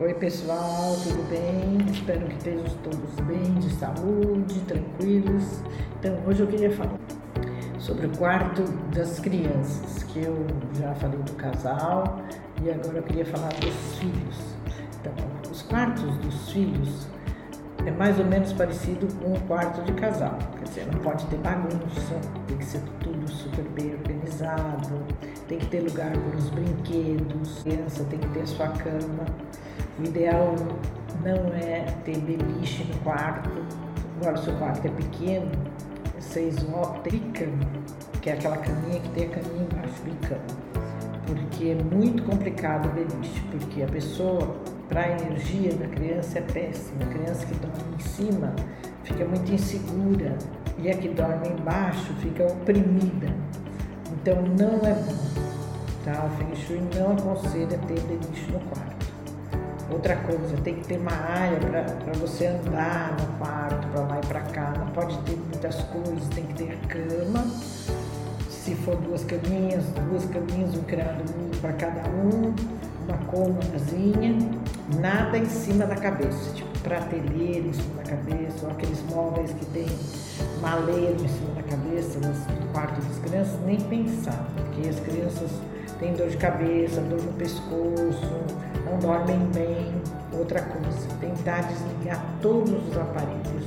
Oi pessoal, tudo bem? Espero que estejam todos bem, de saúde, tranquilos. Então hoje eu queria falar sobre o quarto das crianças, que eu já falei do casal e agora eu queria falar dos filhos. Então, os quartos dos filhos é mais ou menos parecido com o quarto de casal. Quer dizer, não pode ter bagunça, tem que ser tudo super bem organizado, tem que ter lugar para os brinquedos, criança tem que ter sua cama. O ideal não é ter beliche no quarto. Agora, o quarto é pequeno, vocês cama, que é aquela caminha que tem a caminha embaixo. Porque é muito complicado o beliche, porque a pessoa, para a energia da criança, é péssima. A criança que dorme em cima fica muito insegura e a que dorme embaixo fica oprimida. Então, não é bom. Tá? O Feng Shui não aconselha ter beliche no quarto. Outra coisa, tem que ter uma área para você andar no quarto, para lá e para cá. Não pode ter muitas coisas, tem que ter cama. Se for duas caminhas, duas caminhas, um criado para cada um, uma cômodazinha, nada em cima da cabeça, tipo prateleira em cima da cabeça, ou aqueles móveis que tem maleiro em cima da cabeça no quarto das crianças, nem pensar, porque as crianças têm dor de cabeça, dor no pescoço, não dormem bem. Outra coisa, tentar desligar todos os aparelhos,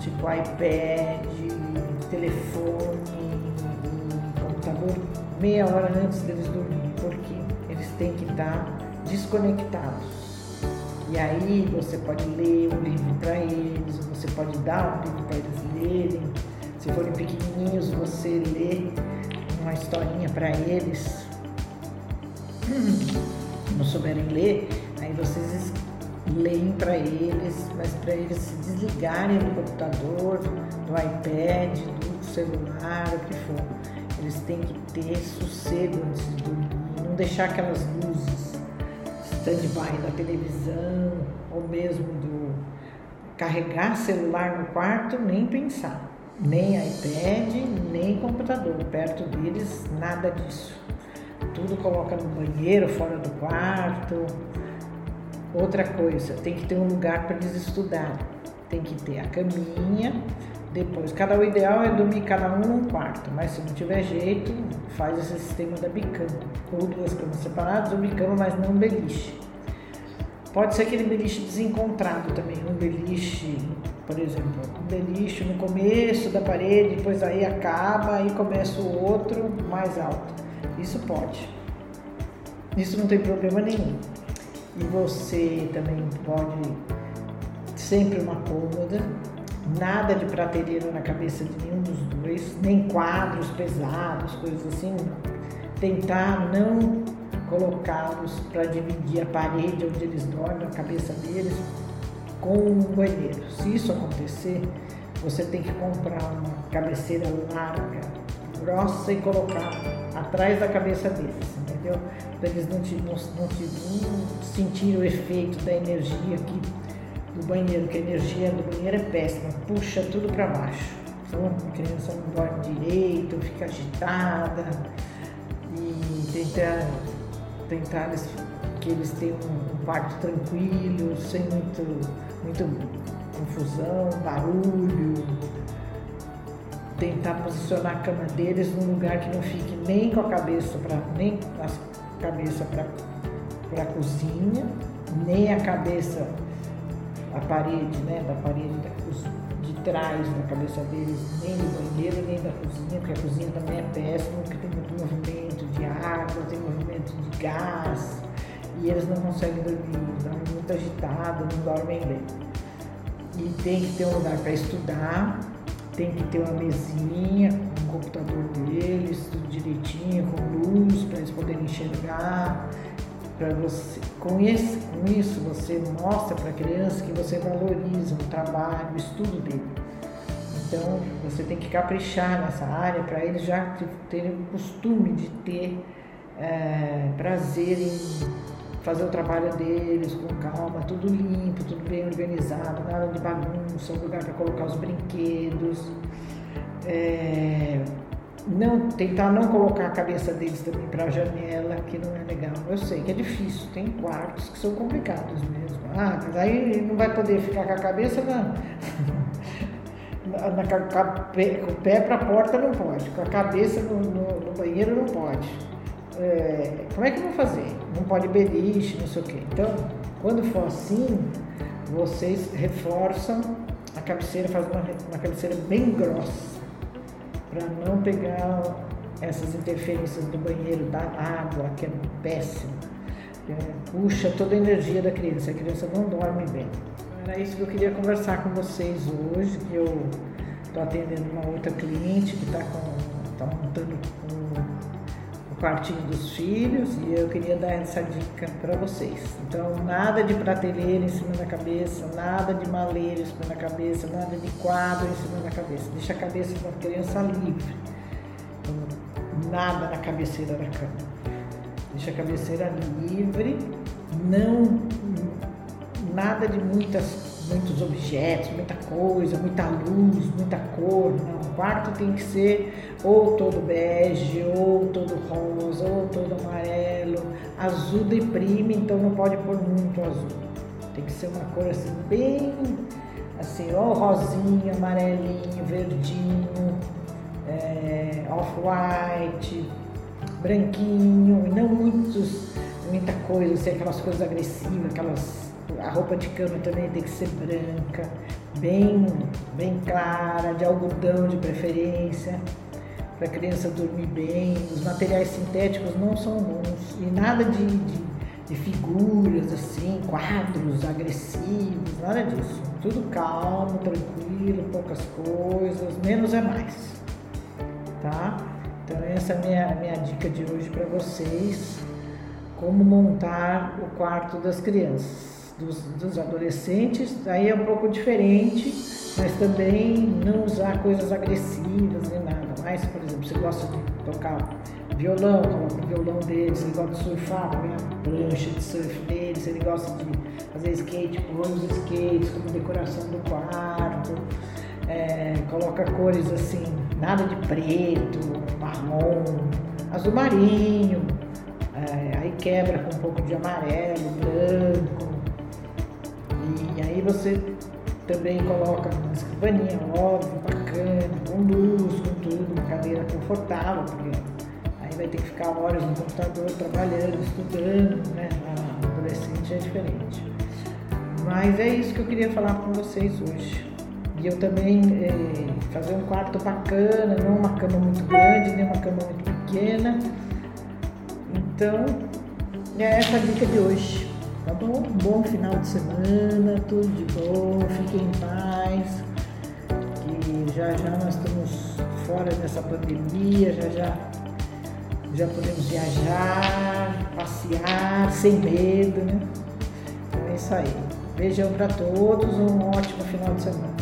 tipo iPad, telefone, computador, meia hora antes deles dormirem, porque eles têm que estar desconectados. E aí você pode ler um livro para eles, você pode dar um livro para eles lerem. Se forem pequenininhos, você lê uma historinha para eles. Não souberem ler, aí vocês leem para eles, mas para eles se desligarem do computador, do iPad, do celular, o que for. Eles têm que ter sossego antes de dormir, não deixar aquelas luzes stand-by da televisão ou mesmo do carregar celular no quarto, nem pensar nem iPad, nem computador. Perto deles, nada disso. Tudo coloca no banheiro, fora do quarto. Outra coisa, tem que ter um lugar para eles estudarem. Tem que ter a caminha. Depois, cada o ideal é dormir cada um num quarto, mas se não tiver jeito, faz esse sistema da bicama. Ou duas camas separadas ou bicama, mas não beliche. Pode ser aquele beliche desencontrado também, um beliche, por exemplo, um beliche no começo da parede, depois aí acaba e começa o outro mais alto. Isso pode. Isso não tem problema nenhum. E você também pode sempre uma cômoda, nada de prateleira na cabeça de nenhum dos dois, nem quadros pesados, coisas assim. Tentar não colocá-los para dividir a parede onde eles dormem, a cabeça deles, com um banheiro. Se isso acontecer, você tem que comprar uma cabeceira larga, grossa e colocar atrás da cabeça deles, entendeu? Para eles não, não, não, não sentirem o efeito da energia aqui do banheiro, que a energia do banheiro é péssima, puxa tudo para baixo. Então a criança não dorme direito, fica agitada e tentar tentar que eles tenham um quarto tranquilo, sem muito, muito confusão, barulho. Tentar posicionar a cama deles num lugar que não fique nem com a cabeça para nem a cabeça para a cozinha, nem a cabeça a parede, né, da parede da de trás da cabeça deles, nem do banheiro, nem da cozinha, porque a cozinha também é péssima, porque tem muito movimento de água, tem movimento de gás, e eles não conseguem dormir, dormem muito agitados, não dormem bem. E tem que ter um lugar para estudar, tem que ter uma mesinha com o computador deles, tudo direitinho, com luz, para eles poderem enxergar. Para você, com, esse, com isso, você mostra para a criança que você valoriza o trabalho, o estudo dele. Então, você tem que caprichar nessa área para eles já terem o costume de ter é, prazer em fazer o trabalho deles com calma, tudo limpo, tudo bem organizado, nada de bagunça, lugar para colocar os brinquedos. É, não tentar não colocar a cabeça deles também para a janela, que não é legal. Eu sei que é difícil, tem quartos que são complicados mesmo. Ah, mas aí não vai poder ficar com a cabeça na, na, na com o pé para a porta não pode, com a cabeça no, no, no banheiro não pode. É, como é que vão fazer? Não pode beliche, não sei o quê. Então, quando for assim, vocês reforçam a cabeceira, faz uma, uma cabeceira bem grossa para não pegar essas interferências do banheiro, da água, que é péssimo. É, puxa toda a energia da criança, a criança não dorme bem. Era isso que eu queria conversar com vocês hoje, que eu estou atendendo uma outra cliente que está tá montando o quartinho dos filhos e eu queria dar essa dica para vocês. Então, nada de prateleira em cima da cabeça, nada de maleira em cima da cabeça, nada de quadro em cima da cabeça. Deixa a cabeça da criança livre. Nada na cabeceira da cama. Deixa a cabeceira livre, não nada de muitas, muitos objetos, muita coisa, muita luz, muita cor. Não. O quarto tem que ser ou todo bege, ou todo rosa, ou todo amarelo. Azul deprime, então não pode pôr muito azul. Tem que ser uma cor assim, bem assim, ou rosinha, amarelinho, verdinho, é, off-white, branquinho, e não muitos, muita coisa, assim, aquelas coisas agressivas, aquelas a roupa de cama também tem que ser branca, bem, bem clara, de algodão de preferência, para a criança dormir bem. Os materiais sintéticos não são bons e nada de, de, de figuras assim, quadros agressivos, nada disso. Tudo calmo, tranquilo, poucas coisas, menos é mais. Tá? Então essa é a minha, minha dica de hoje para vocês, como montar o quarto das crianças dos, dos adolescentes, aí é um pouco diferente, mas também não usar coisas agressivas nem nada. Mas, por exemplo, você gosta de tocar violão, coloca o violão deles, ele gosta de surfar, põe a prancha de surf deles, ele gosta de fazer skate, põe os skates como decoração do quarto, é, coloca cores assim, nada de preto, marrom, azul marinho, é, quebra com um pouco de amarelo, branco, e aí você também coloca uma escrivaninha, óbvio, bacana, com luz, com tudo, uma cadeira confortável, porque aí vai ter que ficar horas no computador trabalhando, estudando, né? A adolescente é diferente. Mas é isso que eu queria falar com vocês hoje. E eu também eh, fazer um quarto bacana, não uma cama muito grande, nem uma cama muito pequena. Então, é essa dica de hoje. Tá bom? Bom final de semana, tudo de bom, fiquem em paz. Que já já nós estamos fora dessa pandemia, já já já podemos viajar, passear sem medo, né? Então é isso aí. Beijão para todos, um ótimo final de semana.